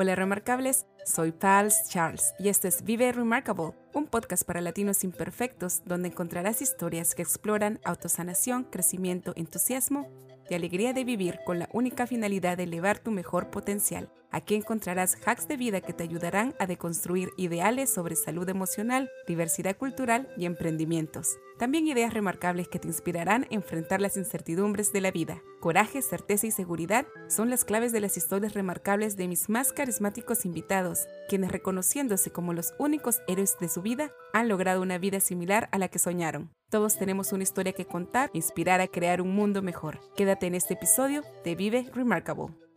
Hola remarcables, soy Pals Charles y este es Vive Remarkable, un podcast para latinos imperfectos donde encontrarás historias que exploran autosanación, crecimiento, entusiasmo y alegría de vivir con la única finalidad de elevar tu mejor potencial. Aquí encontrarás hacks de vida que te ayudarán a deconstruir ideales sobre salud emocional, diversidad cultural y emprendimientos. También ideas remarcables que te inspirarán a enfrentar las incertidumbres de la vida. Coraje, certeza y seguridad son las claves de las historias remarcables de mis más carismáticos invitados, quienes reconociéndose como los únicos héroes de su vida, han logrado una vida similar a la que soñaron. Todos tenemos una historia que contar, inspirar a crear un mundo mejor. Quédate en este episodio de Vive Remarkable.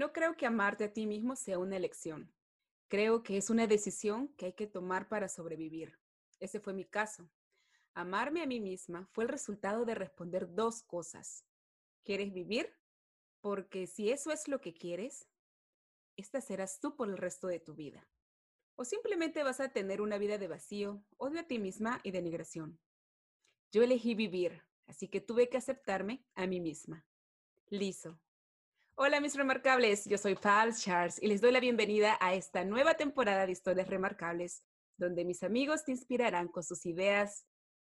No creo que amarte a ti mismo sea una elección. Creo que es una decisión que hay que tomar para sobrevivir. Ese fue mi caso. Amarme a mí misma fue el resultado de responder dos cosas. ¿Quieres vivir? Porque si eso es lo que quieres, esta serás tú por el resto de tu vida. O simplemente vas a tener una vida de vacío, odio a ti misma y denigración. Yo elegí vivir, así que tuve que aceptarme a mí misma. Liso. Hola mis remarcables, yo soy Pals Charles y les doy la bienvenida a esta nueva temporada de historias remarcables, donde mis amigos te inspirarán con sus ideas,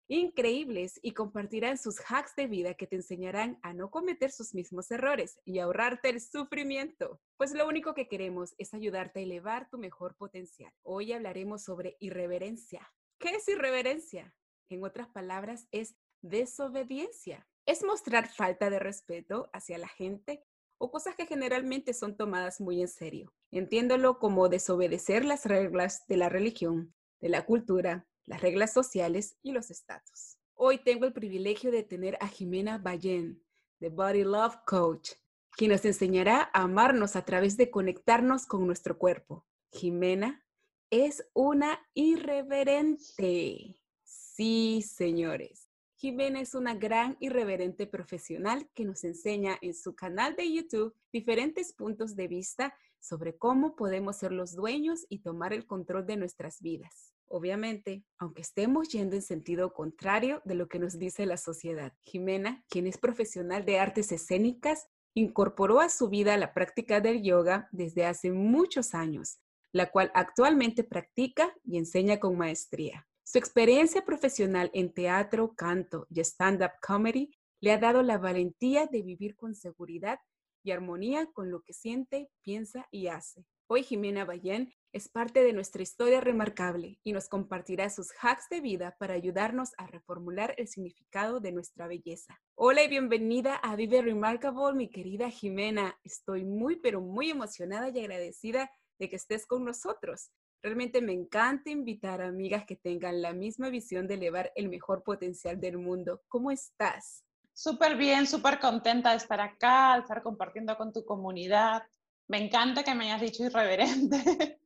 increíbles y compartirán sus hacks de vida que te enseñarán a no cometer sus mismos errores y ahorrarte el sufrimiento. Pues lo único que queremos es ayudarte a elevar tu mejor potencial. Hoy hablaremos sobre irreverencia. ¿Qué es irreverencia? En otras palabras, es desobediencia. Es mostrar falta de respeto hacia la gente o cosas que generalmente son tomadas muy en serio. Entiéndolo como desobedecer las reglas de la religión, de la cultura, las reglas sociales y los estatus. Hoy tengo el privilegio de tener a Jimena Bayen, de Body Love Coach, quien nos enseñará a amarnos a través de conectarnos con nuestro cuerpo. Jimena es una irreverente. Sí, señores. Jimena es una gran irreverente profesional que nos enseña en su canal de YouTube diferentes puntos de vista sobre cómo podemos ser los dueños y tomar el control de nuestras vidas. Obviamente, aunque estemos yendo en sentido contrario de lo que nos dice la sociedad. Jimena, quien es profesional de artes escénicas, incorporó a su vida la práctica del yoga desde hace muchos años, la cual actualmente practica y enseña con maestría. Su experiencia profesional en teatro, canto y stand-up comedy le ha dado la valentía de vivir con seguridad y armonía con lo que siente, piensa y hace. Hoy Jimena Ballén es parte de nuestra historia remarcable y nos compartirá sus hacks de vida para ayudarnos a reformular el significado de nuestra belleza. Hola y bienvenida a Vive Remarkable, mi querida Jimena. Estoy muy, pero muy emocionada y agradecida de que estés con nosotros. Realmente me encanta invitar a amigas que tengan la misma visión de elevar el mejor potencial del mundo. ¿Cómo estás? Súper bien, súper contenta de estar acá, de estar compartiendo con tu comunidad. Me encanta que me hayas dicho irreverente.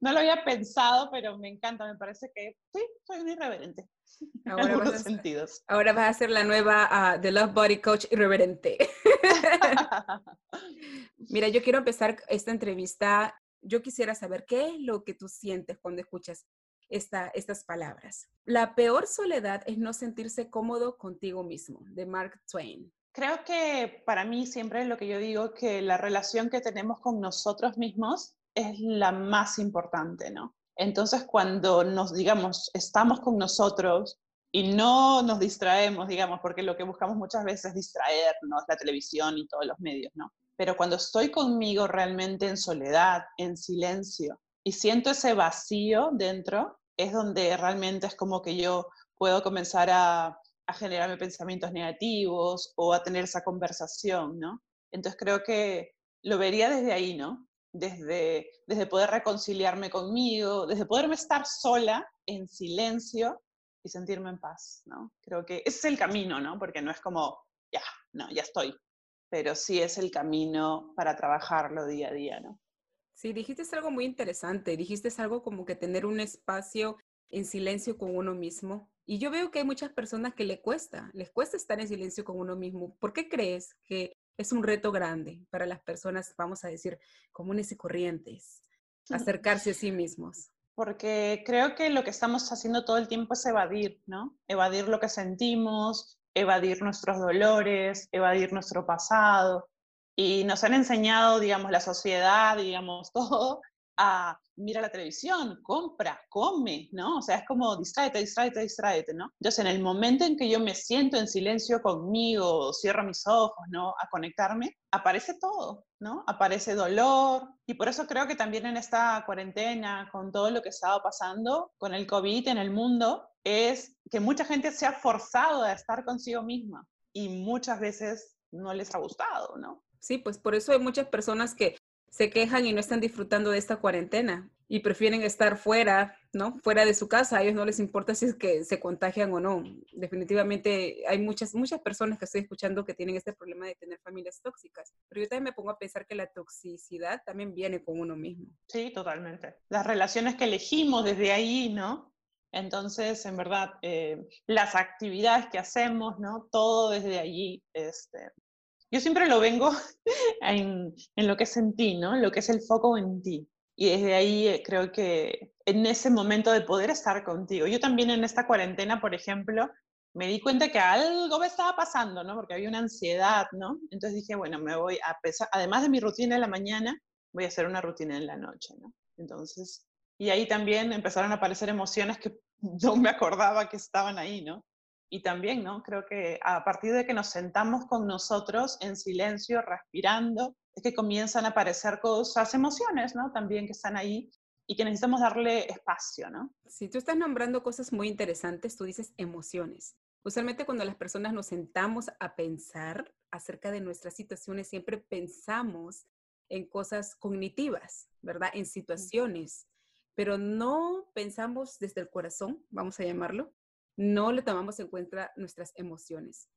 no lo había pensado, pero me encanta, me parece que sí, soy un irreverente. Ahora, vas a, sentidos. ahora vas a ser la nueva uh, The Love Body Coach irreverente. Mira, yo quiero empezar esta entrevista. Yo quisiera saber qué es lo que tú sientes cuando escuchas esta, estas palabras. La peor soledad es no sentirse cómodo contigo mismo, de Mark Twain. Creo que para mí siempre lo que yo digo que la relación que tenemos con nosotros mismos es la más importante, ¿no? Entonces, cuando nos, digamos, estamos con nosotros y no nos distraemos, digamos, porque lo que buscamos muchas veces es distraernos, la televisión y todos los medios, ¿no? Pero cuando estoy conmigo realmente en soledad, en silencio, y siento ese vacío dentro, es donde realmente es como que yo puedo comenzar a a generarme pensamientos negativos o a tener esa conversación, ¿no? Entonces creo que lo vería desde ahí, ¿no? Desde, desde poder reconciliarme conmigo, desde poderme estar sola, en silencio y sentirme en paz, ¿no? Creo que ese es el camino, ¿no? Porque no es como, ya, no, ya estoy, pero sí es el camino para trabajarlo día a día, ¿no? Sí, dijiste algo muy interesante, dijiste algo como que tener un espacio en silencio con uno mismo, y yo veo que hay muchas personas que le cuesta, les cuesta estar en silencio con uno mismo. ¿Por qué crees que es un reto grande para las personas, vamos a decir, comunes y corrientes, acercarse a sí mismos? Porque creo que lo que estamos haciendo todo el tiempo es evadir, ¿no? Evadir lo que sentimos, evadir nuestros dolores, evadir nuestro pasado. Y nos han enseñado, digamos, la sociedad, digamos, todo, a mira la televisión, compra, come, ¿no? O sea, es como distráete, distráete, distráete, ¿no? Entonces, en el momento en que yo me siento en silencio conmigo, cierro mis ojos, ¿no? A conectarme, aparece todo, ¿no? Aparece dolor. Y por eso creo que también en esta cuarentena, con todo lo que estaba pasando, con el COVID en el mundo, es que mucha gente se ha forzado a estar consigo misma y muchas veces no les ha gustado, ¿no? Sí, pues por eso hay muchas personas que se quejan y no están disfrutando de esta cuarentena y prefieren estar fuera, ¿no? Fuera de su casa. A ellos no les importa si es que se contagian o no. Definitivamente hay muchas, muchas personas que estoy escuchando que tienen este problema de tener familias tóxicas. Pero yo también me pongo a pensar que la toxicidad también viene con uno mismo. Sí, totalmente. Las relaciones que elegimos desde ahí, ¿no? Entonces, en verdad, eh, las actividades que hacemos, ¿no? Todo desde allí este, yo siempre lo vengo en, lo que es en ti, ¿no? Lo que es el foco en ti. Y desde ahí eh, creo que en ese momento de poder estar contigo. Yo también en esta cuarentena, por ejemplo, me di cuenta que algo me estaba pasando, ¿no? Porque había una ansiedad, ¿no? Entonces dije, bueno, me voy a pesar, además de mi rutina en la mañana, voy a hacer una rutina en la noche, ¿no? Entonces, y ahí también empezaron a aparecer emociones que no me acordaba que estaban ahí, ¿no? y también, ¿no? Creo que a partir de que nos sentamos con nosotros en silencio, respirando, es que comienzan a aparecer cosas, emociones, ¿no? También que están ahí y que necesitamos darle espacio, ¿no? Si tú estás nombrando cosas muy interesantes, tú dices emociones. Usualmente cuando las personas nos sentamos a pensar acerca de nuestras situaciones, siempre pensamos en cosas cognitivas, ¿verdad? En situaciones, pero no pensamos desde el corazón, vamos a llamarlo, no le tomamos en cuenta nuestras emociones.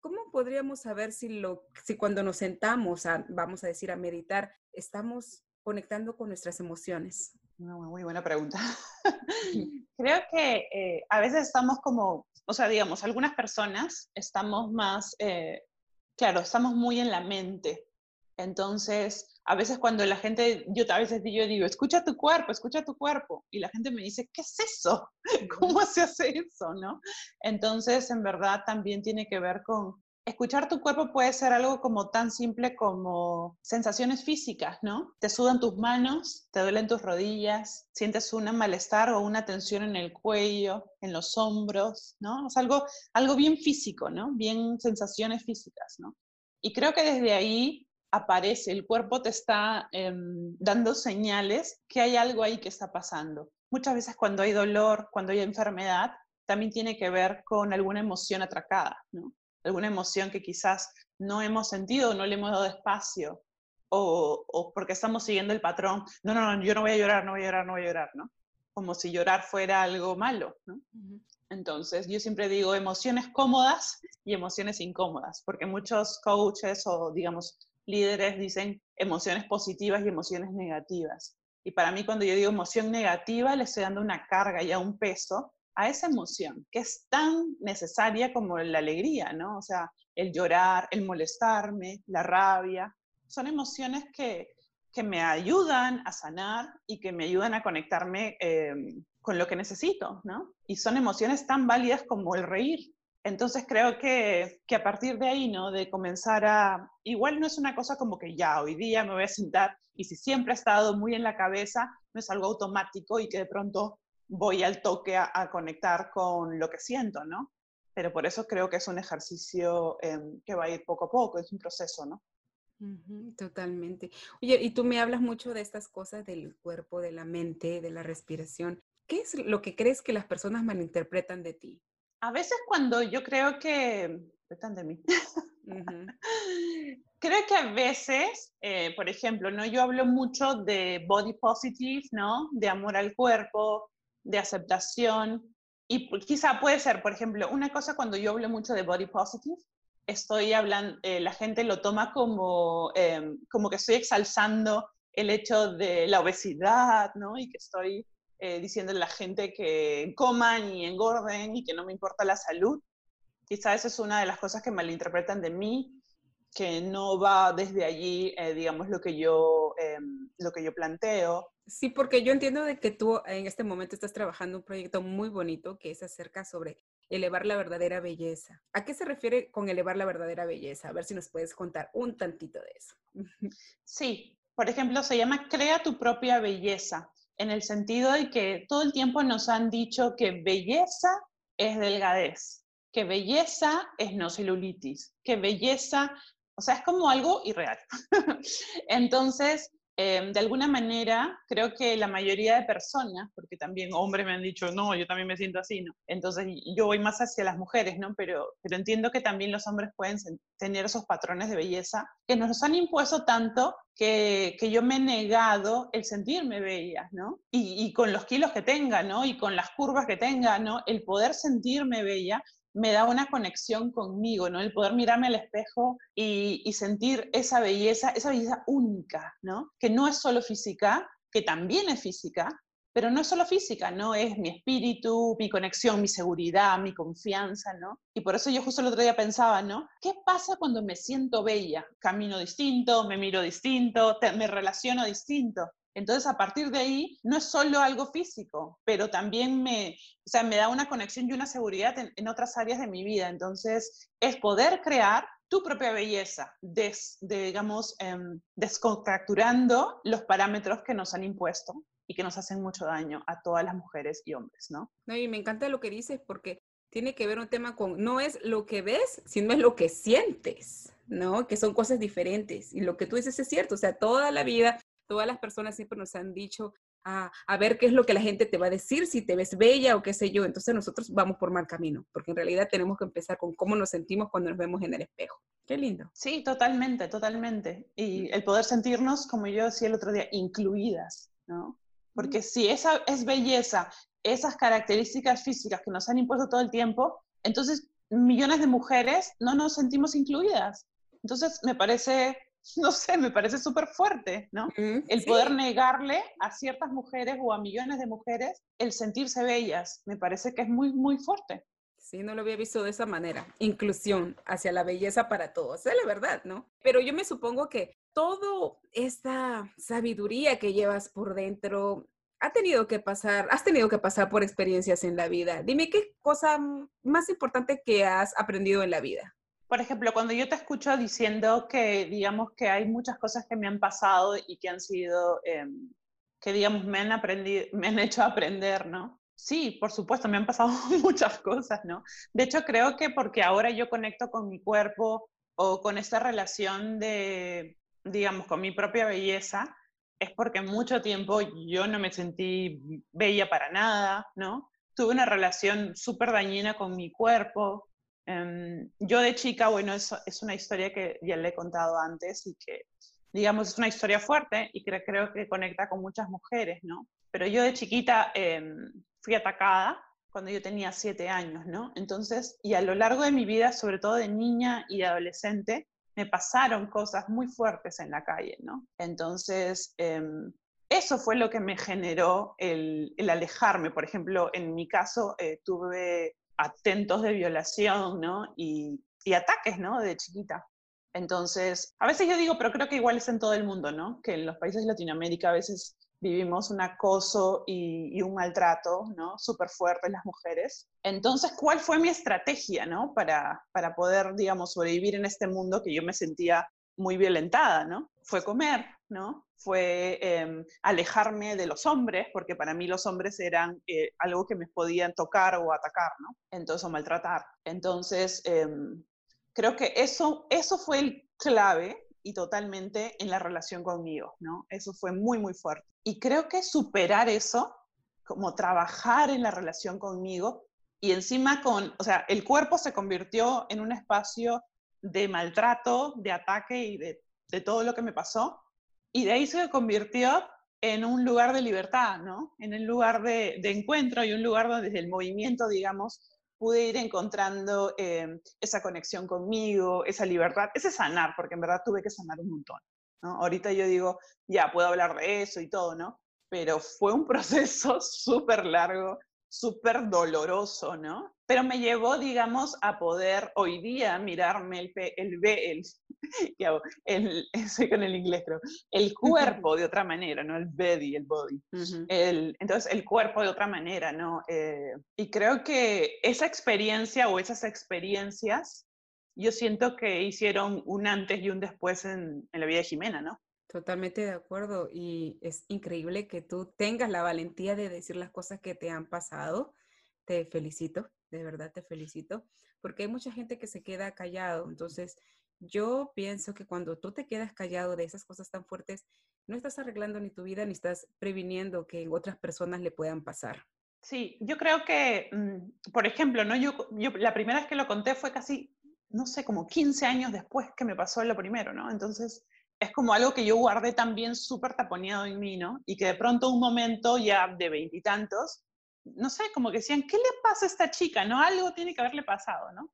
¿Cómo podríamos saber si, lo, si cuando nos sentamos, a, vamos a decir, a meditar, estamos conectando con nuestras emociones? muy buena pregunta. Creo que eh, a veces estamos como, o sea, digamos, algunas personas estamos más, eh, claro, estamos muy en la mente. Entonces, a veces cuando la gente, yo a veces yo digo, escucha tu cuerpo, escucha tu cuerpo, y la gente me dice, ¿qué es eso? ¿Cómo se hace eso? ¿no? Entonces, en verdad también tiene que ver con, escuchar tu cuerpo puede ser algo como tan simple como sensaciones físicas, ¿no? Te sudan tus manos, te duelen tus rodillas, sientes un malestar o una tensión en el cuello, en los hombros, ¿no? Es algo, algo bien físico, ¿no? Bien sensaciones físicas, ¿no? Y creo que desde ahí aparece, el cuerpo te está em, dando señales que hay algo ahí que está pasando. Muchas veces cuando hay dolor, cuando hay enfermedad, también tiene que ver con alguna emoción atracada, ¿no? Alguna emoción que quizás no hemos sentido, no le hemos dado espacio, o, o, porque estamos siguiendo el patrón, no, no, no, yo no voy a llorar, no voy a llorar, no voy a llorar, ¿no? Como si llorar fuera algo malo, ¿no? Entonces, yo siempre digo emociones cómodas y emociones incómodas, porque muchos coaches o, digamos, líderes dicen emociones positivas y emociones negativas. Y para mí cuando yo digo emoción negativa, le estoy dando una carga y un peso a esa emoción, que es tan necesaria como la alegría, ¿no? O sea, el llorar, el molestarme, la rabia, son emociones que, me ayudan a sanar y que me ayudan a conectarme em, con lo que necesito, ¿no? Y son emociones tan válidas como el reír, entonces creo que, que, a partir de ahí, ¿no? De comenzar a, igual no es una cosa como que ya hoy día me voy a sentar y si siempre ha estado muy en la cabeza, no es algo automático y que de pronto voy al toque a, conectar con lo que siento, ¿no? Pero por eso creo que es un ejercicio em, que va a ir poco a poco, es un proceso, ¿no? totalmente. Oye, y tú me hablas mucho de estas cosas del cuerpo, de la mente, de la respiración. ¿Qué es lo que crees que las personas malinterpretan de ti? A veces cuando yo creo que... de mí. creo que a veces, eh, por ejemplo, ¿no? yo hablo mucho de body positive, ¿no? de amor al cuerpo, de aceptación. Y quizá puede ser, por ejemplo, una cosa cuando yo hablo mucho de body positive, estoy hablando, eh, la gente lo toma como, em, como que estoy exalzando el hecho de la obesidad, ¿no? Y que estoy eh, diciéndole a la gente que coman y engorden y que no me importa la salud. Quizá esa es una de las cosas que malinterpretan de mí, que no va desde allí, eh, digamos, lo que, yo, eh, lo que yo planteo. Sí, porque yo entiendo de que tú en este momento estás trabajando un proyecto muy bonito que es acerca sobre elevar la verdadera belleza. ¿A qué se refiere con elevar la verdadera belleza? A ver si nos puedes contar un tantito de eso. Sí, por ejemplo, se llama Crea tu propia belleza, en el sentido de que todo el tiempo nos han dicho que belleza es delgadez, que belleza es no celulitis, que belleza, o sea, es como algo irreal. Entonces, Em, de alguna manera, creo que la mayoría de personas, porque también hombres me han dicho, no, yo también me siento así, ¿no? Entonces, yo voy más hacia las mujeres, ¿no? Pero, pero entiendo que también los hombres pueden tener esos patrones de belleza que nos han impuesto tanto que, que yo me he negado el sentirme bella, ¿no? Y, y con los kilos que tenga, ¿no? Y con las curvas que tenga, ¿no? El poder sentirme bella me da una conexión conmigo, ¿no? El poder mirarme al espejo y, sentir esa belleza, esa belleza única, ¿no? Que no es solo física, que también es física, pero no es solo física, ¿no? Es mi espíritu, mi conexión, mi seguridad, mi confianza, ¿no? Y por eso yo justo el otro día pensaba, ¿no? ¿Qué pasa cuando me siento bella? Camino distinto, me miro distinto, me relaciono distinto. Entonces, a partir de ahí, no es solo algo físico, pero también me, o sea, me da una conexión y una seguridad en, otras áreas de mi vida. Entonces, es poder crear tu propia belleza, des, digamos, em, descontracturando los parámetros que nos han impuesto y que nos hacen mucho daño a todas las mujeres y hombres, ¿no? No, y me encanta lo que dices porque tiene que ver un tema con, no es lo que ves, sino es lo que sientes, ¿no? Que son cosas diferentes. Y lo que tú dices es cierto, o sea, toda la vida todas las personas siempre nos han dicho a, a, ver qué es lo que la gente te va a decir, si te ves bella o qué sé yo. Entonces nosotros vamos por mal camino, porque en realidad tenemos que empezar con cómo nos sentimos cuando nos vemos en el espejo. Qué lindo. Sí, totalmente, totalmente. Y el poder sentirnos, como yo decía el otro día, incluidas, ¿no? Porque si esa es belleza, esas características físicas que nos han impuesto todo el tiempo, entonces millones de mujeres no nos sentimos incluidas. Entonces me parece no sé, me parece súper fuerte, ¿no? el poder negarle a ciertas mujeres o a millones de mujeres el sentirse bellas, me parece que es muy, muy fuerte. Sí, no lo había visto de esa manera. Inclusión hacia la belleza para todos, es la verdad, ¿no? Pero yo me supongo que toda esta sabiduría que llevas por dentro ha tenido que pasar, has tenido que pasar por experiencias en la vida. Dime qué cosa más importante que has aprendido en la vida por ejemplo, cuando yo te escucho diciendo que, digamos, que hay muchas cosas que me han pasado y que han sido, em, que, digamos, me han, aprendido, me han hecho aprender, ¿no? Sí, por supuesto, me han pasado muchas cosas, ¿no? De hecho, creo que porque ahora yo conecto con mi cuerpo o con esta relación de, digamos, con mi propia belleza, es porque mucho tiempo yo no me sentí bella para nada, ¿no? Tuve una relación súper dañina con mi cuerpo, Em, yo de chica, bueno, es, una historia que ya le he contado antes y que, digamos, es una historia fuerte y que creo que conecta con muchas mujeres, ¿no? Pero yo de chiquita em, fui atacada cuando yo tenía siete años, ¿no? Entonces, y a lo largo de mi vida, sobre todo de niña y de adolescente, me pasaron cosas muy fuertes en la calle, ¿no? Entonces, em, eso fue lo que me generó el, el, alejarme. Por ejemplo, en mi caso, eh, tuve atentos de violación, ¿no? Y, ataques, ¿no? De chiquita. Entonces, a veces yo digo, pero creo que igual es en todo el mundo, ¿no? Que en los países de Latinoamérica a veces vivimos un acoso y, un maltrato, ¿no? Súper fuerte en las mujeres. Entonces, ¿cuál fue mi estrategia, ¿no? Para, para poder, digamos, sobrevivir en este mundo que yo me sentía muy violentada, ¿no? Fue comer, ¿no? Fue em, alejarme de los hombres, porque para mí los hombres eran eh, algo que me podían tocar o atacar. Entonces, o maltratar. Entonces, em, creo que eso, eso fue el clave y totalmente en la relación conmigo, ¿no? Eso fue muy, muy fuerte. Y creo que superar eso, como trabajar en la relación conmigo, y encima con, o sea, el cuerpo se convirtió en un espacio de maltrato, de ataque y de, todo lo que me pasó. Y de ahí se convirtió en un lugar de libertad, ¿no? En un lugar de, encuentro y un lugar donde desde el movimiento, digamos, pude ir encontrando eh, esa conexión conmigo, esa libertad, ese sanar, porque en verdad tuve que sanar un montón. ¿no? Ahorita yo digo, ya, puedo hablar de eso y todo, ¿no? Pero fue un proceso súper largo, súper doloroso, ¿no? Pero me llevó, digamos, a poder hoy día mirarme el, el, el, el, soy con el inglés, creo, el cuerpo de otra manera, ¿no? El body, el body. el, entonces, el cuerpo de otra manera, ¿no? Eh, y creo que esa experiencia o esas experiencias, yo siento que hicieron un antes y un después en, en la vida de Jimena, ¿no? Totalmente de acuerdo y es increíble que tú tengas la valentía de decir las cosas que te han pasado. Te felicito, de verdad te felicito, porque hay mucha gente que se queda callado. Entonces, yo pienso que cuando tú te quedas callado de esas cosas tan fuertes, no estás arreglando ni tu vida ni estás previniendo que otras personas le puedan pasar. Sí, yo creo que, mm, por ejemplo, ¿no? yo, yo la primera vez que lo conté fue casi, no sé, como 15 años después que me pasó lo primero, ¿no? Entonces, es como algo que yo guardé también súper taponeado en mí, ¿no? Y que de pronto un momento ya de veintitantos, no sé, como que decían, ¿qué le pasa a esta chica? ¿No? Algo tiene que haberle pasado, ¿no?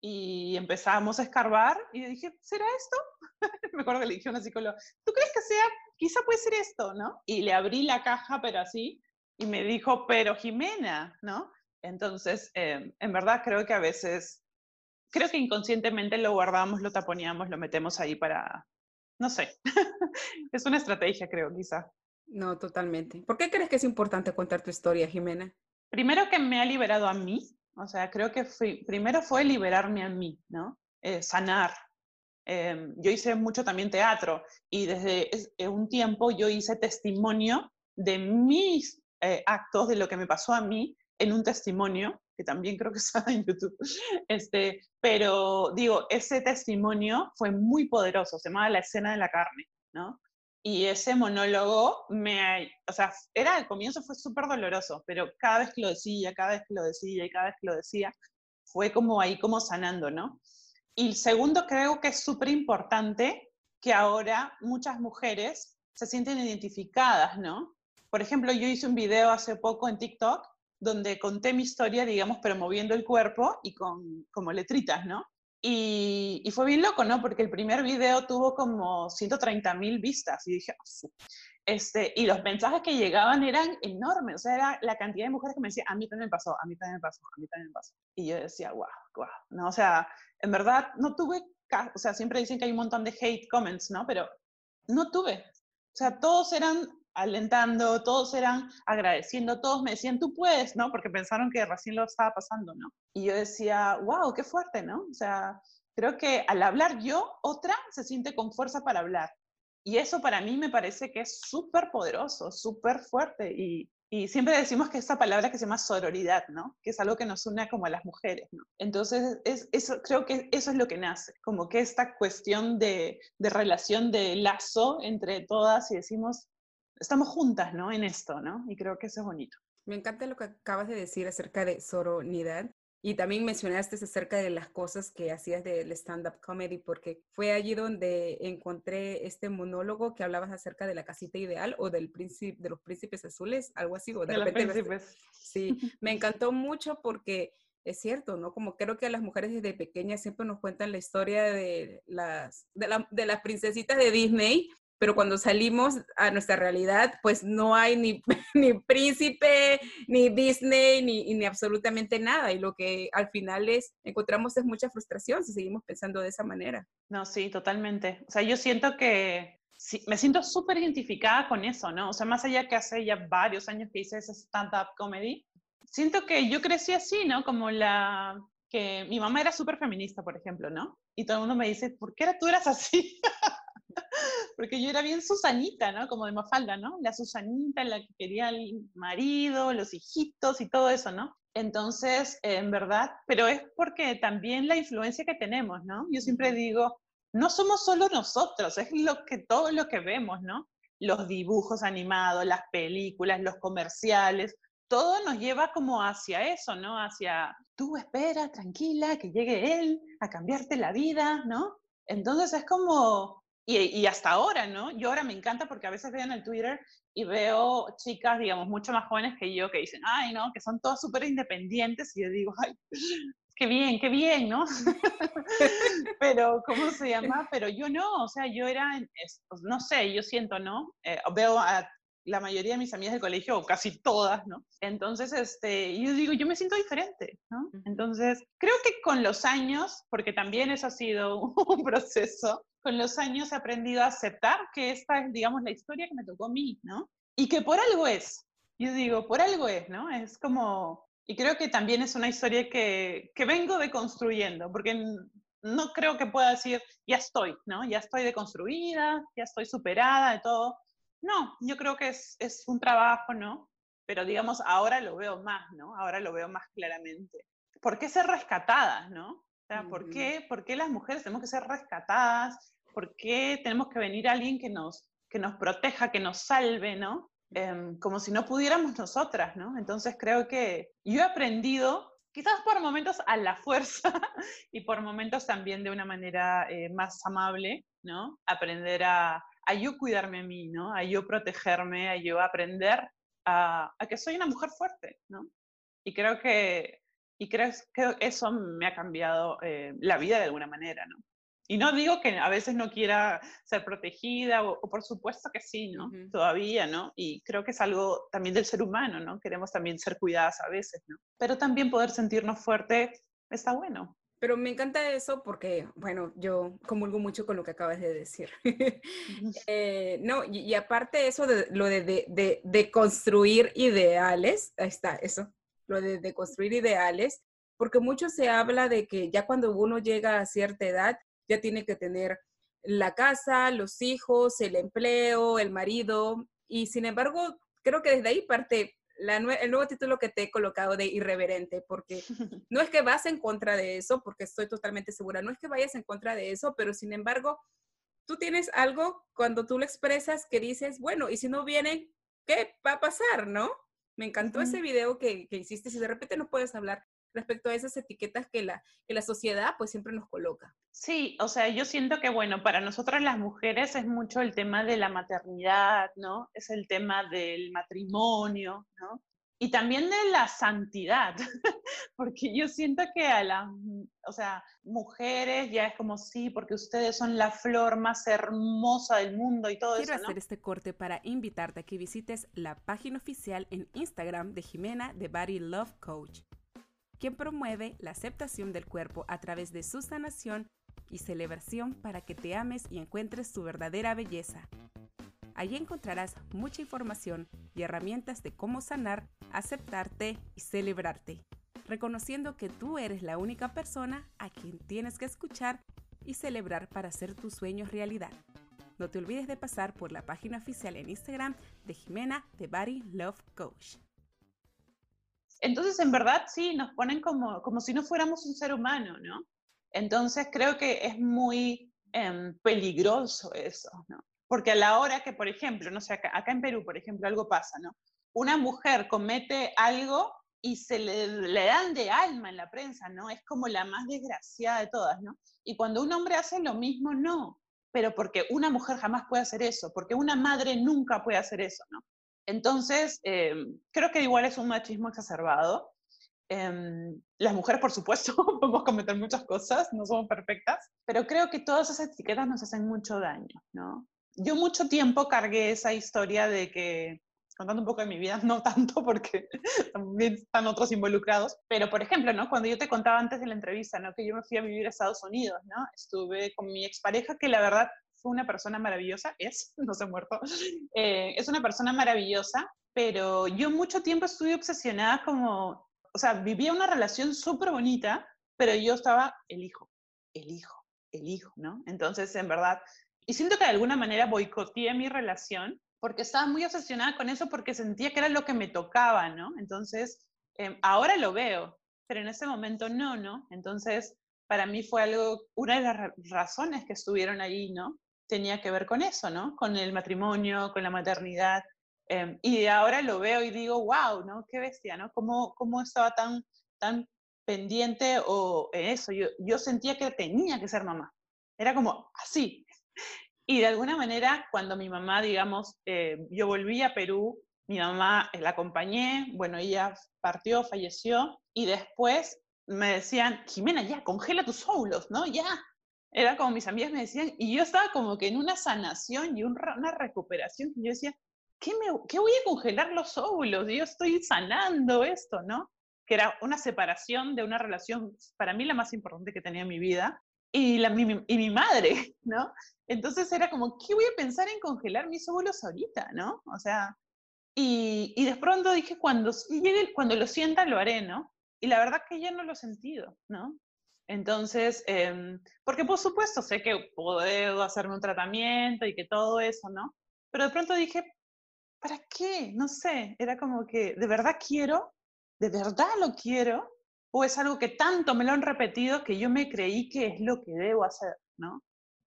Y empezamos a escarbar y dije, ¿será esto? Me acuerdo que le dije a una psicóloga, ¿tú crees que sea, quizá puede ser esto, ¿no? Y le abrí la caja, pero así, y me dijo, pero Jimena, ¿no? Entonces, eh, en verdad creo que a veces, creo que inconscientemente lo guardamos, lo taponeamos, lo metemos ahí para, no sé, es una estrategia, creo, quizá. No, totalmente. ¿Por qué crees que es importante contar tu historia, Jimena? Primero que me ha liberado a mí, o sea, creo que primero fue liberarme a mí, ¿no? Eh, sanar. Em, yo hice mucho también teatro y desde eh, un tiempo yo hice testimonio de mis eh, actos, de lo que me pasó a mí, en un testimonio, que también creo que está en YouTube. Este, pero digo, ese testimonio fue muy poderoso, se llamaba La escena de la carne, ¿no? Y ese monólogo me, o sea, era al comienzo fue súper doloroso, pero cada vez que lo decía, cada vez que lo decía y cada vez que lo decía, fue como ahí como sanando, ¿no? Y el segundo creo que es súper importante que ahora muchas mujeres se sienten identificadas, ¿no? Por ejemplo, yo hice un video hace poco en TikTok donde conté mi historia, digamos, pero moviendo el cuerpo y con como letritas, ¿no? Y, fue bien loco, ¿no? Porque el primer video tuvo como 130 mil vistas y dije, oh, este, y los mensajes que llegaban eran enormes, o sea, era la cantidad de mujeres que me decían, a mí también me pasó, a mí también me pasó, a mí también pasó. Y yo decía, wow, wow, ¿no? O sea, en verdad no tuve, o sea, siempre dicen que hay un montón de hate comments, ¿no? Pero no tuve. O sea, todos eran alentando, todos eran agradeciendo, todos me decían, tú puedes, ¿no? Porque pensaron que recién lo estaba pasando, ¿no? Y yo decía, wow, qué fuerte, ¿no? O sea, creo que al hablar yo, otra se siente con fuerza para hablar. Y eso para mí me parece que es súper poderoso, súper fuerte. Y, y, siempre decimos que esa palabra que se llama sororidad, ¿no? Que es algo que nos une como a las mujeres, ¿no? Entonces, es, eso, creo que eso es lo que nace, como que esta cuestión de, de relación de lazo entre todas y decimos, estamos juntas, ¿no? En esto, ¿no? Y creo que eso es bonito. Me encanta lo que acabas de decir acerca de soronidad. Y también mencionaste acerca de las cosas que hacías del stand-up comedy, porque fue allí donde encontré este monólogo que hablabas acerca de la casita ideal o del príncipe, de los príncipes azules, algo así. O de, de Sí, me encantó mucho porque es cierto, ¿no? Como creo que a las mujeres desde pequeñas siempre nos cuentan la historia de las, de, la, de las princesitas de Disney, pero cuando salimos a nuestra realidad, pues no hay ni, ni príncipe, ni Disney, ni, ni, absolutamente nada. Y lo que al final es, encontramos es mucha frustración si seguimos pensando de esa manera. No, sí, totalmente. O sea, yo siento que sí, me siento súper identificada con eso, ¿no? O sea, más allá que hace ya varios años que hice ese stand-up comedy, siento que yo crecí así, ¿no? Como la que mi mamá era súper feminista, por ejemplo, ¿no? Y todo el mundo me dice, ¿por qué tú eras así? porque yo era bien Susanita, ¿no? Como de Mafalda, ¿no? La Susanita, la que quería el marido, los hijitos y todo eso, ¿no? Entonces, en verdad, pero es porque también la influencia que tenemos, ¿no? Yo siempre digo, no somos solo nosotros, es lo que todo lo que vemos, ¿no? Los dibujos animados, las películas, los comerciales, todo nos lleva como hacia eso, ¿no? Hacia, tú espera, tranquila, que llegue él a cambiarte la vida, ¿no? Entonces es como, y, hasta ahora, ¿no? Yo ahora me encanta porque a veces veo en el Twitter y veo chicas, digamos, mucho más jóvenes que yo que dicen, ay, no, que son todas súper independientes y yo digo, ay, qué bien, qué bien, ¿no? Pero, ¿cómo se llama? Pero yo no, o sea, yo era, pues, no sé, yo siento, ¿no? Eh, veo a la mayoría de mis amigas del colegio, o casi todas, ¿no? Entonces, este, yo digo, yo me siento diferente, ¿no? Entonces, creo que con los años, porque también eso ha sido un proceso, con los años he aprendido a aceptar que esta es, digamos, la historia que me tocó a mí, ¿no? Y que por algo es, yo digo, por algo es, ¿no? Es como, y creo que también es una historia que, que vengo deconstruyendo, porque no creo que pueda decir, ya estoy, ¿no? Ya estoy deconstruida, ya estoy superada de todo. No, yo creo que es, es un trabajo, ¿no? Pero digamos, ahora lo veo más, ¿no? Ahora lo veo más claramente. ¿Por qué ser rescatadas, no? O sea, ¿por, qué, ¿por qué las mujeres tenemos que ser rescatadas? ¿Por qué tenemos que venir alguien que nos, que nos proteja, que nos salve, ¿no? Em, como si no pudiéramos nosotras, ¿no? Entonces creo que yo he aprendido quizás por momentos a la fuerza y por momentos también de una manera eh, más amable, ¿no? Aprender a, a, yo cuidarme a mí, ¿no? A yo protegerme, a yo aprender a, a que soy una mujer fuerte, ¿no? Y creo que, y creo que eso me ha cambiado eh, la vida de alguna manera, ¿no? Y no digo que a veces no quiera ser protegida, o, por supuesto que sí, ¿no? Todavía, ¿no? Y creo que es algo también del ser humano, ¿no? Queremos también ser cuidadas a veces, ¿no? Pero también poder sentirnos fuertes está bueno. Pero me encanta eso porque, bueno, yo comulgo mucho con lo que acabas de decir. eh, no, y, aparte de eso, de, lo de, de, de, construir ideales, ahí está, eso, lo de, de construir ideales, porque mucho se habla de que ya cuando uno llega a cierta edad, ya tiene que tener la casa, los hijos, el empleo, el marido, y sin embargo, creo que desde ahí parte el nuevo título que te he colocado de irreverente, porque no es que vas en contra de eso, porque estoy totalmente segura, no es que vayas en contra de eso, pero sin embargo, tú tienes algo cuando tú lo expresas que dices, bueno, y si no vienen, ¿qué va a pasar, no? Me encantó ese video que, que hiciste, si de repente no puedes hablar respecto a esas etiquetas que la, que la sociedad pues siempre nos coloca. Sí, o sea, yo siento que, bueno, para nosotras las mujeres es mucho el tema de la maternidad, ¿no? Es el tema del matrimonio, ¿no? Y también de la santidad, porque yo siento que a las, o sea, mujeres ya es como sí, porque ustedes son la flor más hermosa del mundo y todo eso. Quiero hacer este corte para invitarte a que visites la página oficial en Instagram de Jimena de Body Love Coach quien promueve la aceptación del cuerpo a través de su sanación y celebración para que te ames y encuentres tu verdadera belleza. Allí encontrarás mucha información y herramientas de cómo sanar, aceptarte y celebrarte, reconociendo que tú eres la única persona a quien tienes que escuchar y celebrar para hacer tus sueños realidad. No te olvides de pasar por la página oficial en Instagram de Jimena de Body Love Coach. Entonces, en verdad, sí, nos ponen como, como si no fuéramos un ser humano, ¿no? Entonces, creo que es muy em, peligroso eso, ¿no? Porque a la hora que, por ejemplo, no sé, acá, en Perú, por ejemplo, algo pasa, ¿no? Una mujer comete algo y se le, le, dan de alma en la prensa, ¿no? Es como la más desgraciada de todas, ¿no? Y cuando un hombre hace lo mismo, no. Pero porque una mujer jamás puede hacer eso, porque una madre nunca puede hacer eso, ¿no? Entonces, em, creo que igual es un machismo exacerbado. Em, las mujeres, por supuesto, podemos cometer muchas cosas, no somos perfectas, pero creo que todas esas etiquetas nos hacen mucho daño, ¿no? Yo mucho tiempo cargué esa historia de que, contando un poco de mi vida, no tanto porque también están otros involucrados, pero por ejemplo, ¿no? Cuando yo te contaba antes de la entrevista, ¿no? Que yo me fui a vivir a Estados Unidos, ¿no? Estuve con mi expareja que la verdad fue una persona maravillosa, es, no se ha muerto, eh, es una persona maravillosa, pero yo mucho tiempo estuve obsesionada como, o sea, vivía una relación súper bonita, pero yo estaba el hijo, el hijo, el hijo, ¿no? Entonces, en verdad, y siento que de alguna manera boicoteé mi relación porque estaba muy obsesionada con eso porque sentía que era lo que me tocaba, ¿no? Entonces, em, ahora lo veo, pero en ese momento no, ¿no? Entonces, para mí fue algo, una de las razones que estuvieron ahí, ¿no? tenía que ver con eso, ¿no? Con el matrimonio, con la maternidad. Em, y ahora lo veo y digo, wow, ¿no? Qué bestia, ¿no? ¿Cómo, cómo estaba tan, tan pendiente o eso? Yo, yo sentía que tenía que ser mamá. Era como así. Y de alguna manera, cuando mi mamá, digamos, eh, yo volví a Perú, mi mamá la acompañé, bueno, ella partió, falleció, y después me decían, Jimena, ya, congela tus óvulos, ¿no? Ya, era como mis amigas me decían, y yo estaba como que en una sanación y una recuperación, que yo decía, ¿qué, me, ¿qué voy a congelar los óvulos? Yo estoy sanando esto, ¿no? Que era una separación de una relación, para mí la más importante que tenía en mi vida, y, la, mi, y mi madre, ¿no? Entonces era como, ¿qué voy a pensar en congelar mis óvulos ahorita, ¿no? O sea, y, y de pronto dije, cuando, llegue, cuando lo sienta, lo haré, ¿no? Y la verdad que ya no lo he sentido, ¿no? Entonces, eh, porque por supuesto sé que puedo hacerme un tratamiento y que todo eso, ¿no? Pero de pronto dije, ¿para qué? No sé, era como que, ¿de verdad quiero? ¿De verdad lo quiero? ¿O es algo que tanto me lo han repetido que yo me creí que es lo que debo hacer, ¿no?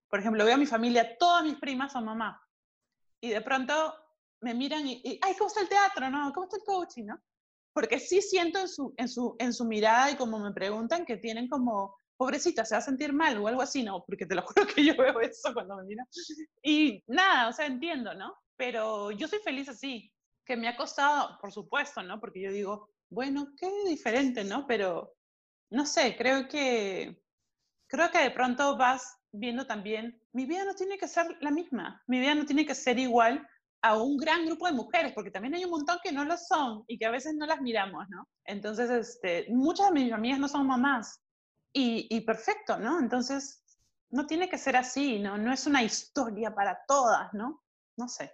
Por ejemplo, veo a mi familia, todas mis primas son mamá. Y de pronto me miran y, y, ay, ¿cómo está el teatro? ¿No? ¿Cómo está el coaching? ¿No? porque sí siento en su, en su, mirada y como me preguntan que tienen como, pobrecita, se va a sentir mal o algo así, no, porque te lo juro que yo veo eso cuando me miran. Y nada, o sea, entiendo, ¿no? Pero yo soy feliz así, que me ha costado, por supuesto, ¿no? Porque yo digo, bueno, qué diferente, ¿no? Pero, no sé, creo que, creo que de pronto vas viendo también, mi vida no tiene que ser la misma, mi vida no tiene que ser igual a un gran grupo de mujeres, porque también hay un montón que no lo son y que a veces no las miramos, ¿no? Entonces, este, muchas de mis amigas no son mamás y, y perfecto, ¿no? Entonces, no tiene que ser así, ¿no? No es una historia para todas, ¿no? No sé.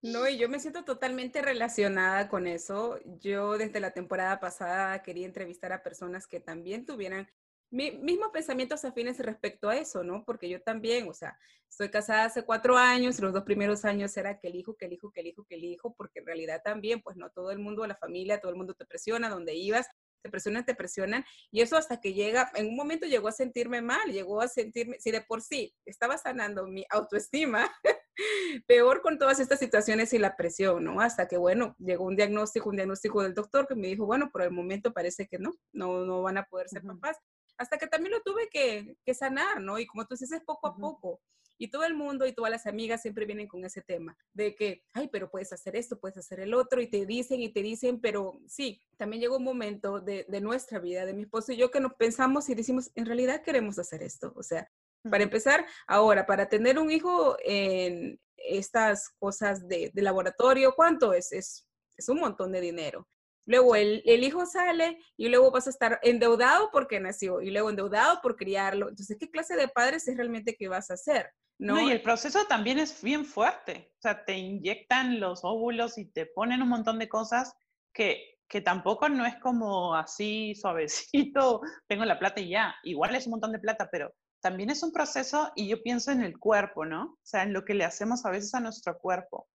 No, y yo me siento totalmente relacionada con eso. Yo desde la temporada pasada quería entrevistar a personas que también tuvieran mi, mismos pensamientos afines respecto a eso, ¿no? Porque yo también, o sea, estoy casada hace cuatro años los dos primeros años era que el hijo, que el hijo, que el hijo, que el hijo, porque en realidad también, pues no todo el mundo, la familia, todo el mundo te presiona, donde ibas, te presionan, te presionan, y eso hasta que llega, en un momento llegó a sentirme mal, llegó a sentirme, si de por sí estaba sanando mi autoestima, peor con todas estas situaciones y la presión, ¿no? Hasta que, bueno, llegó un diagnóstico, un diagnóstico del doctor que me dijo, bueno, por el momento parece que no, no, no van a poder ser papás hasta que también lo tuve que, sanar, ¿no? Y como tú dices, es poco a poco. Y todo el mundo y todas las amigas siempre vienen con ese tema de que, ay, pero puedes hacer esto, puedes hacer el otro, y te dicen y te dicen, pero sí, también llegó un momento de, nuestra vida, de mi esposo y yo, que nos pensamos y decimos, en realidad queremos hacer esto. O sea, para empezar, ahora, para tener un hijo en estas cosas de, laboratorio, ¿cuánto es? Es, es un montón de dinero luego el, el, hijo sale y luego vas a estar endeudado porque nació y luego endeudado por criarlo. Entonces, ¿qué clase de padres es realmente que vas a hacer? ¿no? y el proceso también es bien fuerte. O sea, te inyectan los óvulos y te ponen un montón de cosas que, que tampoco no es como así suavecito, tengo la plata y ya. Igual es un montón de plata, pero también es un proceso y yo pienso en el cuerpo, ¿no? O sea, en lo que le hacemos a veces a nuestro cuerpo.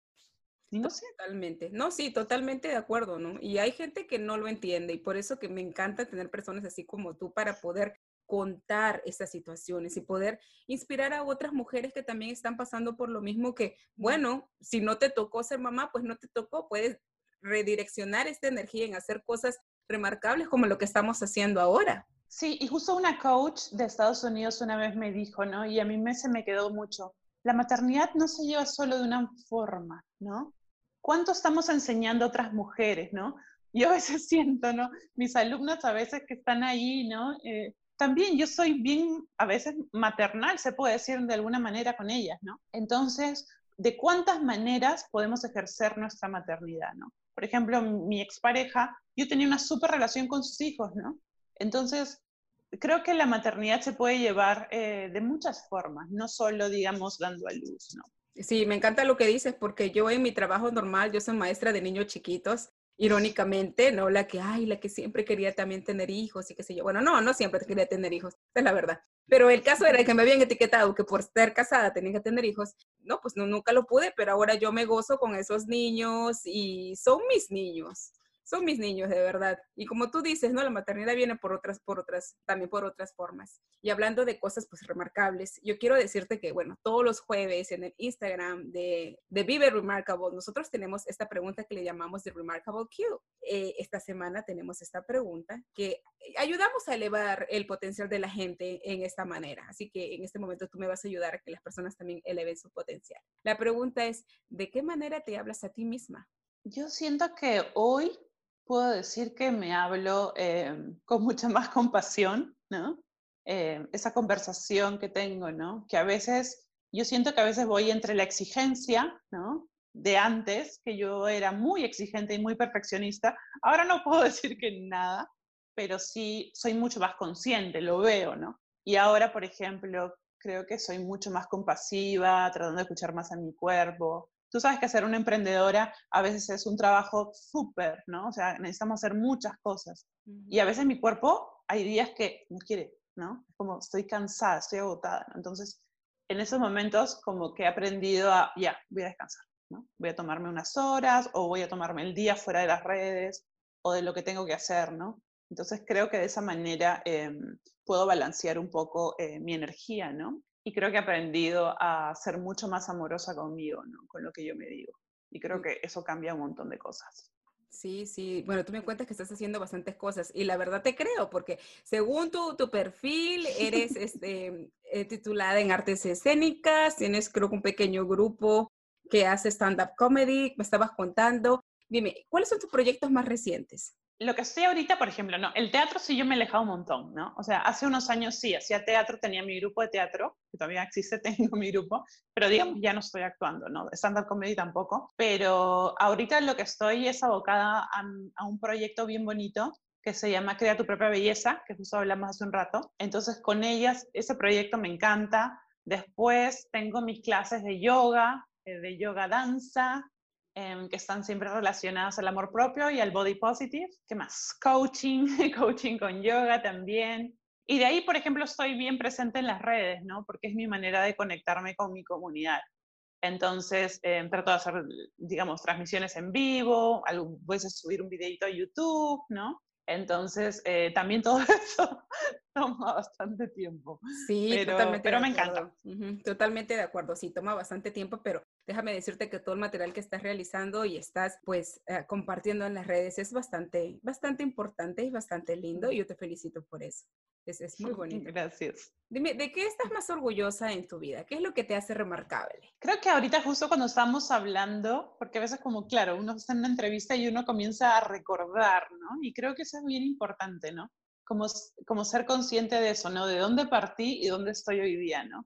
No sé. Totalmente. No, sí, totalmente de acuerdo, ¿no? Y hay gente que no lo entiende y por eso que me encanta tener personas así como tú para poder contar estas situaciones y poder inspirar a otras mujeres que también están pasando por lo mismo que, bueno, si no te tocó ser mamá, pues no te tocó, puedes redireccionar esta energía en hacer cosas remarcables como lo que estamos haciendo ahora. Sí, y justo una coach de Estados Unidos una vez me dijo, ¿no? Y a mí me se me quedó mucho. La maternidad no se lleva solo de una forma, ¿no? ¿cuánto estamos enseñando a otras mujeres, no? Yo a veces siento, ¿no? Mis alumnas a veces que están ahí, ¿no? Eh, también yo soy bien, a veces maternal, se puede decir de alguna manera con ellas, ¿no? Entonces, ¿de cuántas maneras podemos ejercer nuestra maternidad, ¿no? Por ejemplo, mi expareja, yo tenía una súper relación con sus hijos, ¿no? Entonces, creo que la maternidad se puede llevar eh, de muchas formas, no solo, digamos, dando a luz, ¿no? Sí, me encanta lo que dices porque yo en mi trabajo normal, yo soy maestra de niños chiquitos, irónicamente, ¿no? La que, ay, la que siempre quería también tener hijos y qué sé yo. Bueno, no, no siempre quería tener hijos, es la verdad. Pero el caso era que me habían etiquetado que por ser casada tenía que tener hijos. No, pues no, nunca lo pude, pero ahora yo me gozo con esos niños y son mis niños son mis niños de verdad. Y como tú dices, ¿no? La maternidad viene por otras, por otras, también por otras formas. Y hablando de cosas pues remarcables, yo quiero decirte que, bueno, todos los jueves en el Instagram de, de Vive Remarkable, nosotros tenemos esta pregunta que le llamamos de Remarkable Q. Eh, esta semana tenemos esta pregunta que ayudamos a elevar el potencial de la gente en esta manera. Así que en este momento tú me vas a ayudar a que las personas también eleven su potencial. La pregunta es, ¿de qué manera te hablas a ti misma? Yo siento que hoy puedo decir que me hablo eh, con mucha más compasión, ¿no? Eh, esa conversación que tengo, ¿no? Que a veces, yo siento que a veces voy entre la exigencia, ¿no? de antes, que yo era muy exigente y muy perfeccionista. Ahora no puedo decir que nada, pero sí soy mucho más consciente, lo veo, ¿no? Y ahora, por ejemplo, creo que soy mucho más compasiva, tratando de escuchar más a mi cuerpo. Tú sabes que ser una emprendedora a veces es un trabajo súper, ¿no? O sea, necesitamos hacer muchas cosas. Y a veces mi cuerpo, hay días que no quiere, ¿no? Es como estoy cansada, estoy agotada. Entonces, en esos momentos como que he aprendido a, ya, voy a descansar, ¿no? Voy a tomarme unas horas o voy a tomarme el día fuera de las redes o de lo que tengo que hacer, ¿no? Entonces creo que de esa manera em, puedo balancear un poco eh, mi energía, ¿no? Y creo que he aprendido a ser mucho más amorosa conmigo, ¿no? Con lo que yo me digo. Y creo que eso cambia un montón de cosas. Sí, sí. Bueno, tú me cuentas que estás haciendo bastantes cosas y la verdad te creo porque según tu, tu perfil eres este, eh, titulada en artes escénicas, tienes creo que un pequeño grupo que hace stand-up comedy, me estabas contando. Dime, ¿cuáles son tus proyectos más recientes? Lo que estoy ahorita, por ejemplo, no, el teatro sí yo me he alejado un montón, ¿no? O sea, hace unos años sí, hacía teatro, tenía mi grupo de teatro, que todavía existe, tengo mi grupo, pero digamos, ya no estoy actuando, ¿no? Stand-up comedy tampoco, pero ahorita lo que estoy es abocada a, a un proyecto bien bonito que se llama Crea tu propia belleza, que justo hablamos hace un rato. Entonces, con ellas, ese proyecto me encanta. Después tengo mis clases de yoga, eh, de yoga danza, Em, que están siempre relacionadas al amor propio y al body positive. ¿Qué más? Coaching, coaching con yoga también. Y de ahí, por ejemplo, estoy bien presente en las redes, ¿no? Porque es mi manera de conectarme con mi comunidad. Entonces, eh, trato de hacer, digamos, transmisiones en vivo, a veces subir un videito a YouTube, ¿no? Entonces, eh, también todo eso toma bastante tiempo. Sí, pero, totalmente pero me encanta. totalmente de acuerdo, sí, toma bastante tiempo, pero déjame decirte que todo el material que estás realizando y estás pues eh, compartiendo en las redes es bastante, bastante importante y bastante lindo y yo te felicito por eso. Es, es muy bonito. Gracias. Dime, ¿de qué estás más orgullosa en tu vida? ¿Qué es lo que te hace remarcable? Creo que ahorita justo cuando estamos hablando, porque a veces como, claro, uno está en una entrevista y uno comienza a recordar, ¿no? Y creo que eso es bien importante, ¿no? Como, como ser consciente de eso, ¿no? De dónde partí y dónde estoy hoy día, ¿no?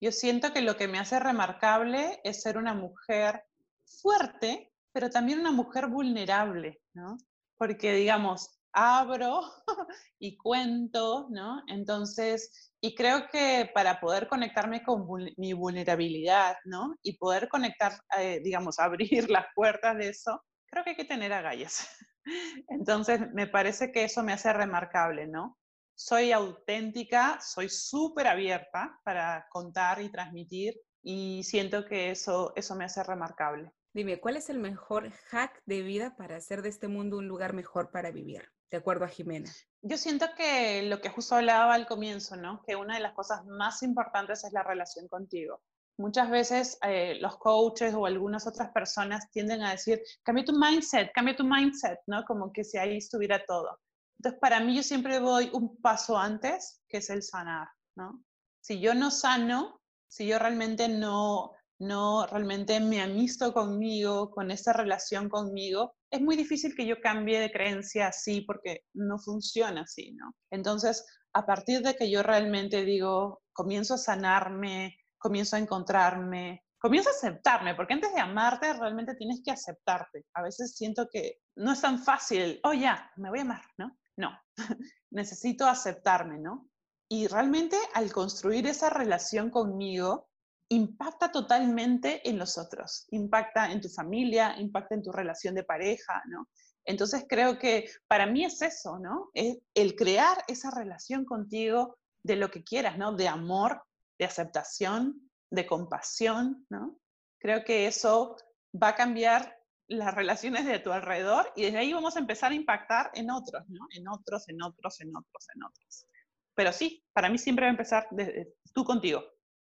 Yo siento que lo que me hace remarcable es ser una mujer fuerte, pero también una mujer vulnerable, ¿no? Porque, digamos, abro y cuento, ¿no? Entonces, y creo que para poder conectarme con mi vulnerabilidad, ¿no? Y poder conectar, eh, digamos, abrir las puertas de eso, creo que hay que tener agallas. Entonces, me parece que eso me hace remarcable, ¿no? Soy auténtica, soy súper abierta para contar y transmitir y siento que eso, eso me hace remarcable. Dime, ¿cuál es el mejor hack de vida para hacer de este mundo un lugar mejor para vivir? De acuerdo a Jimena. Yo siento que lo que justo hablaba al comienzo, ¿no? Que una de las cosas más importantes es la relación contigo. Muchas veces eh, los coaches o algunas otras personas tienden a decir, cambia tu mindset, cambia tu mindset, ¿no? Como que si ahí estuviera todo. Entonces, para mí yo siempre voy un paso antes, que es el sanar, ¿no? Si yo no sano, si yo realmente no, no realmente me amisto conmigo, con esa relación conmigo, es muy difícil que yo cambie de creencia así porque no funciona así, ¿no? Entonces, a partir de que yo realmente digo, comienzo a sanarme, comienzo a encontrarme, comienzo a aceptarme, porque antes de amarte realmente tienes que aceptarte. A veces siento que no es tan fácil, oh ya, me voy a amar, ¿no? No, necesito aceptarme, ¿no? Y realmente al construir esa relación conmigo, impacta totalmente en los otros, impacta en tu familia, impacta en tu relación de pareja, ¿no? Entonces creo que para mí es eso, ¿no? Es el crear esa relación contigo de lo que quieras, ¿no? De amor, de aceptación, de compasión, ¿no? Creo que eso va a cambiar las relaciones de tu alrededor y desde ahí vamos a empezar a impactar en otros, ¿no? En otros, en otros, en otros, en otros. Pero sí, para mí siempre va a empezar desde tú contigo.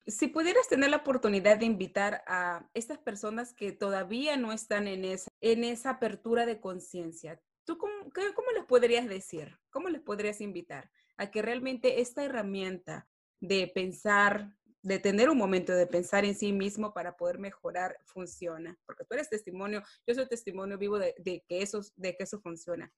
Si pudieras tener la oportunidad de invitar a estas personas que todavía no están en esa, en esa apertura de conciencia, ¿tú cómo, cómo les podrías decir? ¿Cómo les podrías invitar a que realmente esta herramienta de pensar, de tener un momento de pensar en sí mismo para poder mejorar funciona? Porque tú eres testimonio, yo soy testimonio vivo de, de que, eso, de que eso funciona.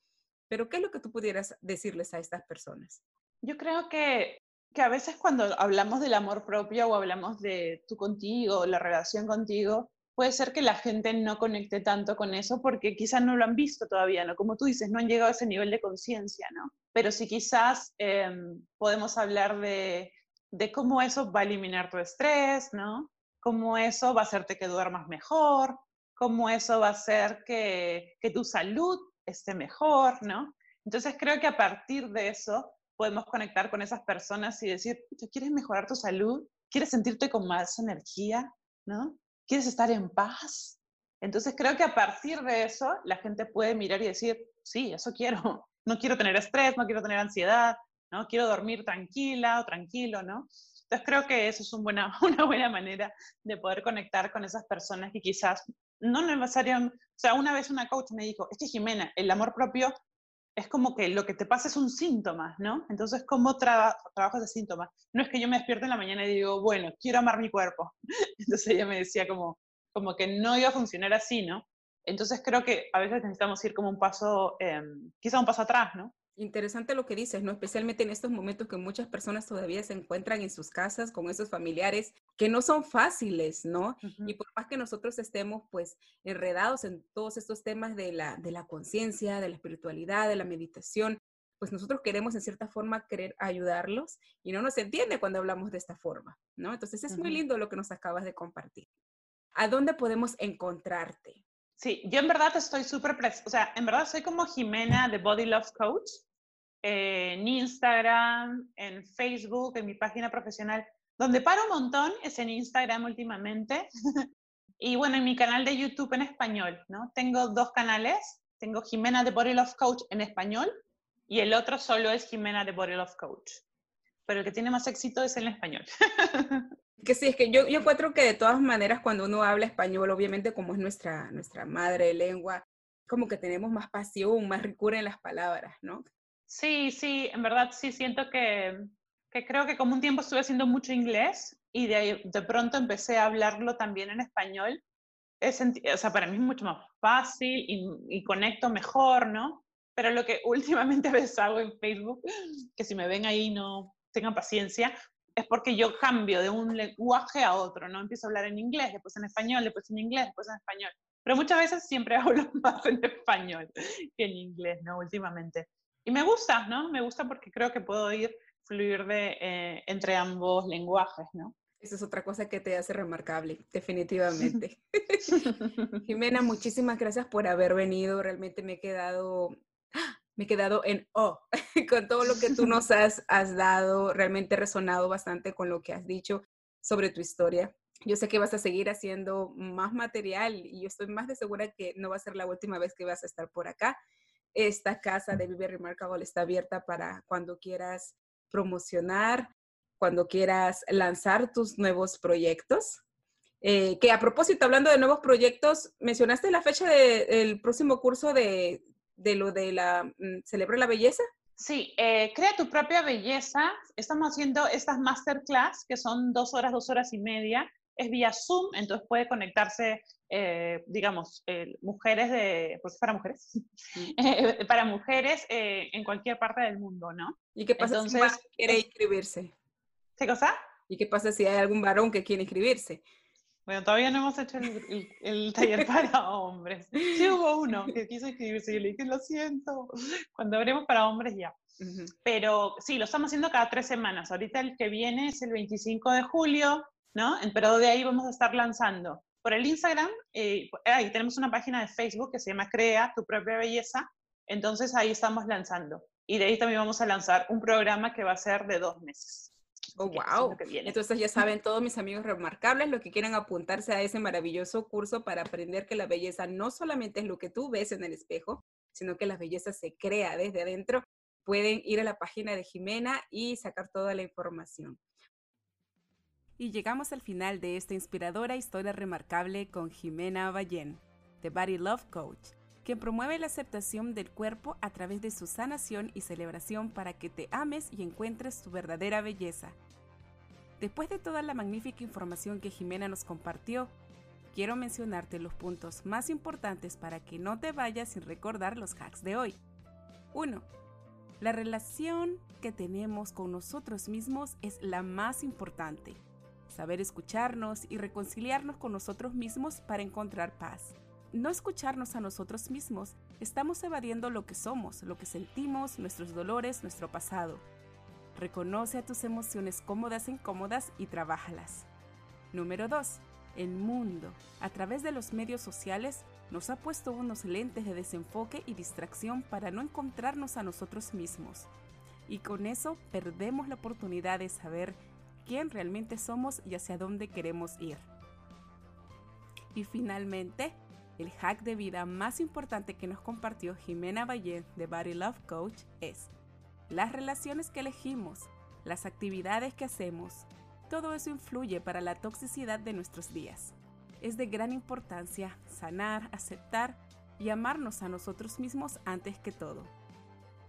Pero ¿qué es lo que tú pudieras decirles a estas personas? Yo creo que que a veces cuando hablamos del amor propio o hablamos de tú contigo, la relación contigo, puede ser que la gente no conecte tanto con eso porque quizás no lo han visto todavía, ¿no? Como tú dices, no han llegado a ese nivel de conciencia, ¿no? Pero sí quizás em, podemos hablar de, de cómo eso va a eliminar tu estrés, ¿no? Cómo eso va a hacerte que duermas mejor, cómo eso va a hacer que, que tu salud esté mejor, ¿no? Entonces creo que a partir de eso podemos conectar con esas personas y decir, ¿quieres mejorar tu salud? ¿Quieres sentirte con más energía? ¿No? ¿Quieres estar en paz? Entonces creo que a partir de eso la gente puede mirar y decir, sí, eso quiero. No quiero tener estrés, no quiero tener ansiedad, no quiero dormir tranquila o tranquilo, ¿no? Entonces creo que eso es una buena manera de poder conectar con esas personas que quizás no necesariamente, o sea, una vez una coach me dijo, es que Jimena, el amor propio es como que lo que te pasa es un síntoma, ¿no? Entonces, ¿cómo trabajo ese síntoma? No es que yo me despierto en la mañana y digo, bueno, quiero amar mi cuerpo. Entonces ella me decía como, como que no iba a funcionar así, ¿no? Entonces creo que a veces necesitamos ir como un paso, em, quizá un paso atrás, ¿no? Interesante lo que dices, ¿no? Especialmente en estos momentos que muchas personas todavía se encuentran en sus casas con esos familiares que no son fáciles, ¿no? Y por más que nosotros estemos pues enredados en todos estos temas de la, de la conciencia, de la espiritualidad, de la meditación, pues nosotros queremos en cierta forma querer ayudarlos y no nos entiende cuando hablamos de esta forma, ¿no? Entonces es muy lindo lo que nos acabas de compartir. ¿A dónde podemos encontrarte? Sí, yo en verdad estoy súper, o sea, en verdad soy como Jimena de Body Love Coach en Instagram, en Facebook, en mi página profesional. Donde paro un montón es en Instagram últimamente. y bueno, en mi canal de YouTube en español, ¿no? Tengo dos canales. Tengo Jimena de Body Love Coach en español y el otro solo es Jimena de Body Love Coach. Pero el que tiene más éxito es el español. que sí, es que yo, yo encuentro que de todas maneras cuando uno habla español, obviamente como es nuestra, nuestra madre lengua, como que tenemos más pasión, más ricura en las palabras, ¿no? Sí, sí, en verdad sí siento que, que creo que como un tiempo estuve haciendo mucho inglés y de, de pronto empecé a hablarlo también en español. Es, o sea, para mí es mucho más fácil y, y, conecto mejor, ¿no? Pero lo que últimamente a veces hago en Facebook, que si me ven ahí no tengan paciencia, es porque yo cambio de un lenguaje a otro, ¿no? Empiezo a hablar en inglés, después en español, después en inglés, después en español. Pero muchas veces siempre hablo más en español que en inglés, ¿no? Últimamente. Y me gusta, ¿no? Me gusta porque creo que puedo ir, fluir de, eh, entre ambos lenguajes, ¿no? Esa es otra cosa que te hace remarcable, definitivamente. Jimena, muchísimas gracias por haber venido. Realmente me he quedado, me he quedado en oh con todo lo que tú nos has, has dado. Realmente he resonado bastante con lo que has dicho sobre tu historia. Yo sé que vas a seguir haciendo más material y yo estoy más de segura que no va a ser la última vez que vas a estar por acá esta casa de Vive Remarkable está abierta para cuando quieras promocionar, cuando quieras lanzar tus nuevos proyectos. Eh, que a propósito, hablando de nuevos proyectos, mencionaste la fecha del próximo curso de, lo de la mm, Celebra la Belleza. Sí, eh, crea tu propia belleza. Estamos haciendo estas masterclass que son dos horas, dos horas y media. Es vía Zoom, entonces puede conectarse eh, digamos, eh, mujeres de, pues para mujeres, eh, para mujeres en cualquier parte del mundo, ¿no? ¿Y qué pasa Entonces, si quiere inscribirse? ¿Qué cosa? ¿Y qué pasa si hay algún varón que quiere inscribirse? Bueno, todavía no hemos hecho el, taller para hombres. Sí hubo uno que quiso inscribirse y le dije, lo siento, cuando abremos para hombres ya. Pero sí, lo estamos haciendo cada tres semanas. Ahorita el que viene es el 25 de julio, ¿no? Pero de ahí vamos a estar lanzando por el Instagram, eh, ahí tenemos una página de Facebook que se llama Crea tu propia belleza, entonces ahí estamos lanzando. Y de ahí también vamos a lanzar un programa que va a ser de dos meses. Oh, wow. Entonces ya saben todos mis amigos remarcables lo que quieren apuntarse a ese maravilloso curso para aprender que la belleza no solamente es lo que tú ves en el espejo, sino que la belleza se crea desde adentro. Pueden ir a la página de Jimena y sacar toda la información. Y llegamos al final de esta inspiradora historia remarcable con Jimena Ballén, The Body Love Coach, quien promueve la aceptación del cuerpo a través de su sanación y celebración para que te ames y encuentres tu verdadera belleza. Después de toda la magnífica información que Jimena nos compartió, quiero mencionarte los puntos más importantes para que no te vayas sin recordar los hacks de hoy. 1. La relación que tenemos con nosotros mismos es la más importante. Saber escucharnos y reconciliarnos con nosotros mismos para encontrar paz. No escucharnos a nosotros mismos, estamos evadiendo lo que somos, lo que sentimos, nuestros dolores, nuestro pasado. Reconoce a tus emociones cómodas e incómodas y trabájalas. Número 2. El mundo, a través de los medios sociales, nos ha puesto unos lentes de desenfoque y distracción para no encontrarnos a nosotros mismos. Y con eso perdemos la oportunidad de saber quién realmente somos y hacia dónde queremos ir. Y finalmente, el hack de vida más importante que nos compartió Jimena Valle de Body Love Coach es las relaciones que elegimos, las actividades que hacemos, todo eso influye para la toxicidad de nuestros días. Es de gran importancia sanar, aceptar y amarnos a nosotros mismos antes que todo.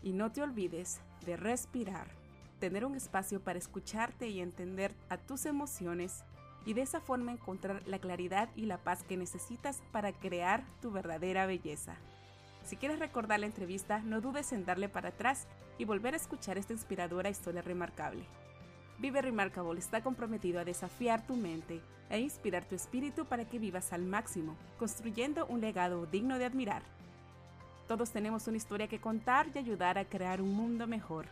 Y no te olvides de respirar, tener un espacio para escucharte y entender a tus emociones y de esa forma encontrar la claridad y la paz que necesitas para crear tu verdadera belleza. Si quieres recordar la entrevista, no dudes en darle para atrás y volver a escuchar esta inspiradora historia remarcable. Vive Remarkable está comprometido a desafiar tu mente e inspirar tu espíritu para que vivas al máximo, construyendo un legado digno de admirar. Todos tenemos una historia que contar y ayudar a crear un mundo mejor.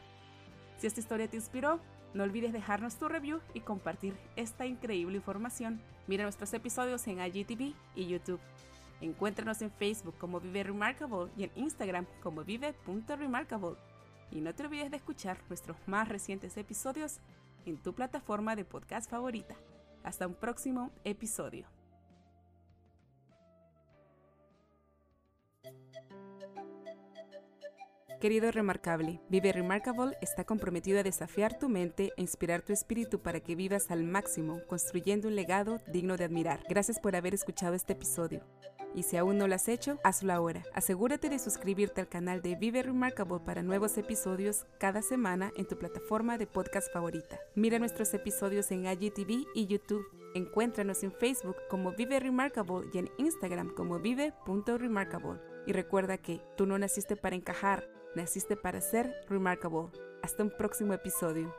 Si esta historia te inspiró, no olvides dejarnos tu review y compartir esta increíble información. Mira nuestros episodios en IGTV y YouTube. Encuéntranos en Facebook como Vive Remarkable y en Instagram como vive.remarkable. Y no te olvides de escuchar nuestros más recientes episodios en tu plataforma de podcast favorita. Hasta un próximo episodio. Querido Remarkable, Vive Remarkable está comprometido a desafiar tu mente e inspirar tu espíritu para que vivas al máximo, construyendo un legado digno de admirar. Gracias por haber escuchado este episodio. Y si aún no lo has hecho, hazlo ahora. Asegúrate de suscribirte al canal de Vive Remarkable para nuevos episodios cada semana en tu plataforma de podcast favorita. Mira nuestros episodios en IGTV y YouTube. Encuéntranos en Facebook como Vive Remarkable y en Instagram como vive.remarkable. Y recuerda que tú no naciste para encajar, naciste para ser remarkable. Hasta un próximo episodio.